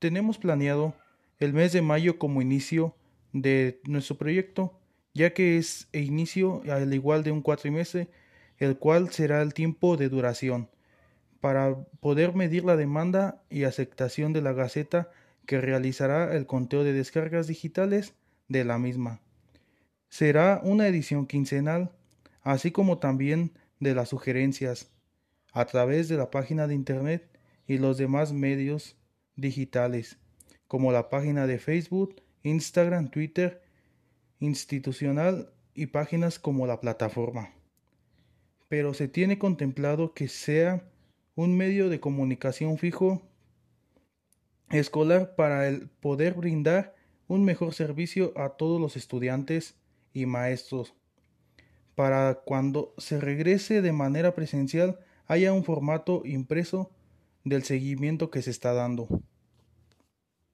tenemos planeado el mes de mayo como inicio de nuestro proyecto, ya que es e inicio al igual de un cuatrimestre, el cual será el tiempo de duración, para poder medir la demanda y aceptación de la Gaceta que realizará el conteo de descargas digitales de la misma. Será una edición quincenal, así como también de las sugerencias, a través de la página de Internet y los demás medios digitales, como la página de Facebook, Instagram, Twitter, institucional y páginas como la plataforma. Pero se tiene contemplado que sea un medio de comunicación fijo escolar para el poder brindar un mejor servicio a todos los estudiantes y maestros. Para cuando se regrese de manera presencial haya un formato impreso del seguimiento que se está dando.